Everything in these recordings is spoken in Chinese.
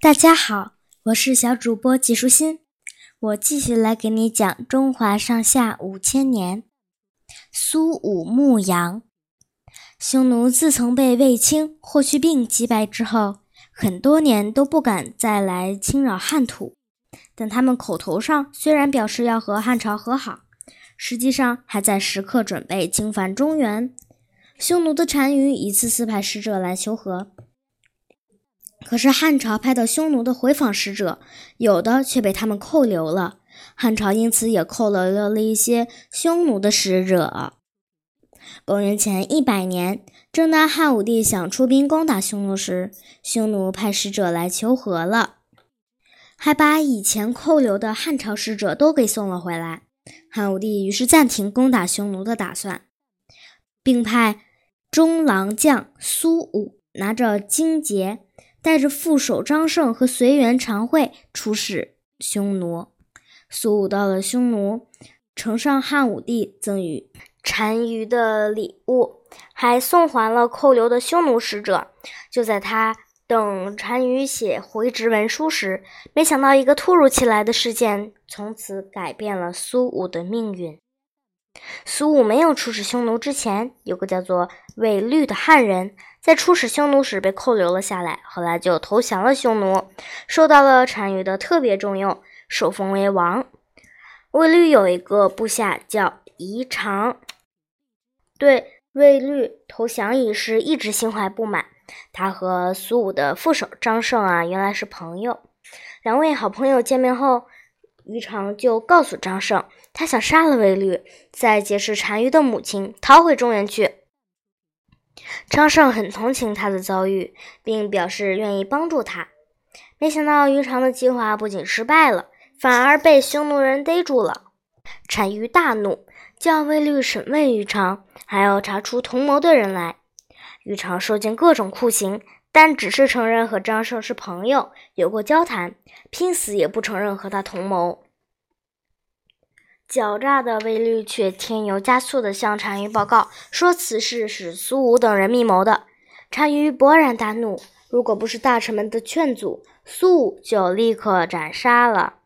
大家好，我是小主播纪舒心，我继续来给你讲中华上下五千年。苏武牧羊，匈奴自从被卫青、霍去病击败之后，很多年都不敢再来侵扰汉土。但他们口头上虽然表示要和汉朝和好，实际上还在时刻准备侵犯中原。匈奴的单于一次次派使者来求和。可是汉朝派到匈奴的回访使者，有的却被他们扣留了。汉朝因此也扣留了一些匈奴的使者。公元前一百年，正当汉武帝想出兵攻打匈奴时，匈奴派使者来求和了，还把以前扣留的汉朝使者都给送了回来。汉武帝于是暂停攻打匈奴的打算，并派中郎将苏武拿着荆节。带着副手张胜和随员常惠出使匈奴。苏武到了匈奴，呈上汉武帝赠予单于的礼物，还送还了扣留的匈奴使者。就在他等单于写回执文书时，没想到一个突如其来的事件，从此改变了苏武的命运。苏武没有出使匈奴之前，有个叫做韦律的汉人，在出使匈奴时被扣留了下来，后来就投降了匈奴，受到了单于的特别重用，受封为王。魏律有一个部下叫宜长，对魏律投降一事一直心怀不满。他和苏武的副手张胜啊，原来是朋友，两位好朋友见面后。于长就告诉张胜，他想杀了卫律，再劫持单于的母亲，逃回中原去。张胜很同情他的遭遇，并表示愿意帮助他。没想到于长的计划不仅失败了，反而被匈奴人逮住了。单于大怒，叫卫律审问于长，还要查出同谋的人来。于长受尽各种酷刑。但只是承认和张胜是朋友，有过交谈，拼死也不承认和他同谋。狡诈的卫律却添油加醋地向单于报告，说此事是苏武等人密谋的。单于勃然大怒，如果不是大臣们的劝阻，苏武就立刻斩杀了。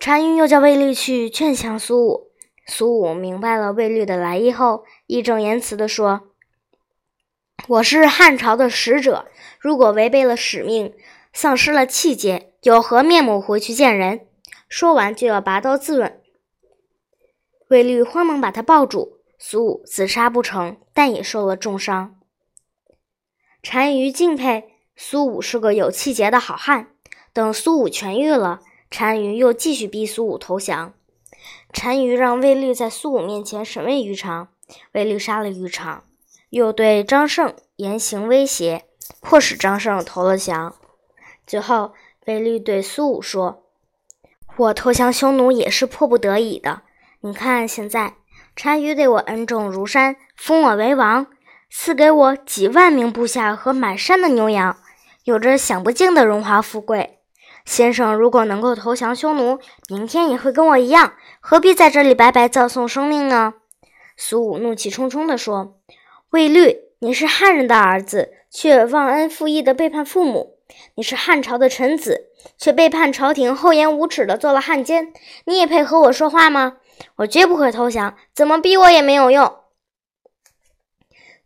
单于又叫卫律去劝降苏武。苏武明白了卫律的来意后，义正言辞地说。我是汉朝的使者，如果违背了使命，丧失了气节，有何面目回去见人？说完就要拔刀自刎。卫律慌忙把他抱住，苏武自杀不成，但也受了重伤。单于敬佩苏武是个有气节的好汉。等苏武痊愈了，单于又继续逼苏武投降。单于让卫律在苏武面前审问于长，卫律杀了于长。又对张胜严刑威胁，迫使张胜投了降。最后，卫律对苏武说：“我投降匈奴也是迫不得已的。你看，现在单于对我恩重如山，封我为王，赐给我几万名部下和满山的牛羊，有着享不尽的荣华富贵。先生如果能够投降匈奴，明天也会跟我一样，何必在这里白白葬送生命呢？”苏武怒气冲冲地说。卫律，你是汉人的儿子，却忘恩负义的背叛父母；你是汉朝的臣子，却背叛朝廷，厚颜无耻的做了汉奸。你也配和我说话吗？我绝不会投降，怎么逼我也没有用。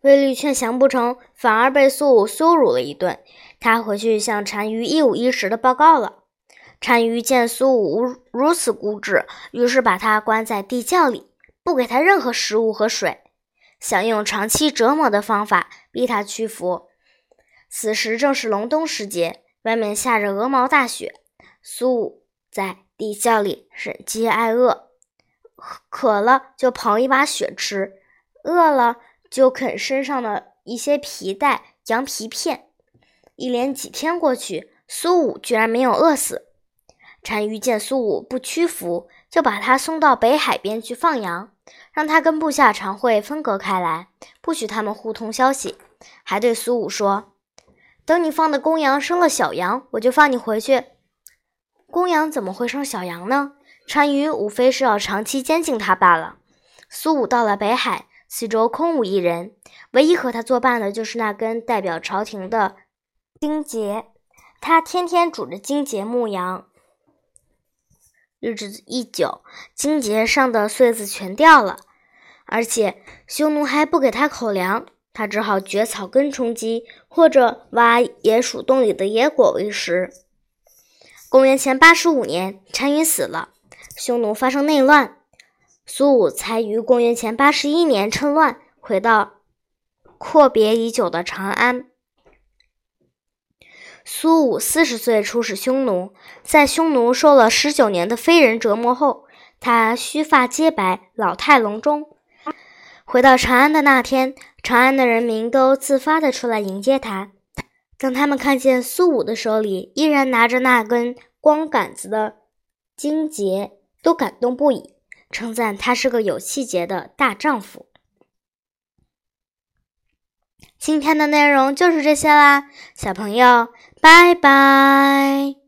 卫律劝降不成，反而被苏武羞辱了一顿。他回去向单于一五一十的报告了。单于见苏武如此固执，于是把他关在地窖里，不给他任何食物和水。想用长期折磨的方法逼他屈服。此时正是隆冬时节，外面下着鹅毛大雪。苏武在地窖里忍饥挨饿，渴了就刨一把雪吃，饿了就啃身上的一些皮带、羊皮片。一连几天过去，苏武居然没有饿死。单于见苏武不屈服，就把他送到北海边去放羊。让他跟部下常会分隔开来，不许他们互通消息，还对苏武说：“等你放的公羊生了小羊，我就放你回去。”公羊怎么会生小羊呢？单于无非是要长期监禁他罢了。苏武到了北海，四周空无一人，唯一和他作伴的就是那根代表朝廷的荆节。他天天拄着荆棘牧羊。日子一久，荆棘上的穗子全掉了，而且匈奴还不给他口粮，他只好掘草根充饥，或者挖野鼠洞里的野果为食。公元前八十五年，单于死了，匈奴发生内乱，苏武才于公元前八十一年趁乱回到阔别已久的长安。苏武四十岁出使匈奴，在匈奴受了十九年的非人折磨后，他须发皆白，老态龙钟。回到长安的那天，长安的人民都自发地出来迎接他。当他们看见苏武的手里依然拿着那根光杆子的荆棘，都感动不已，称赞他是个有气节的大丈夫。今天的内容就是这些啦小朋友拜拜。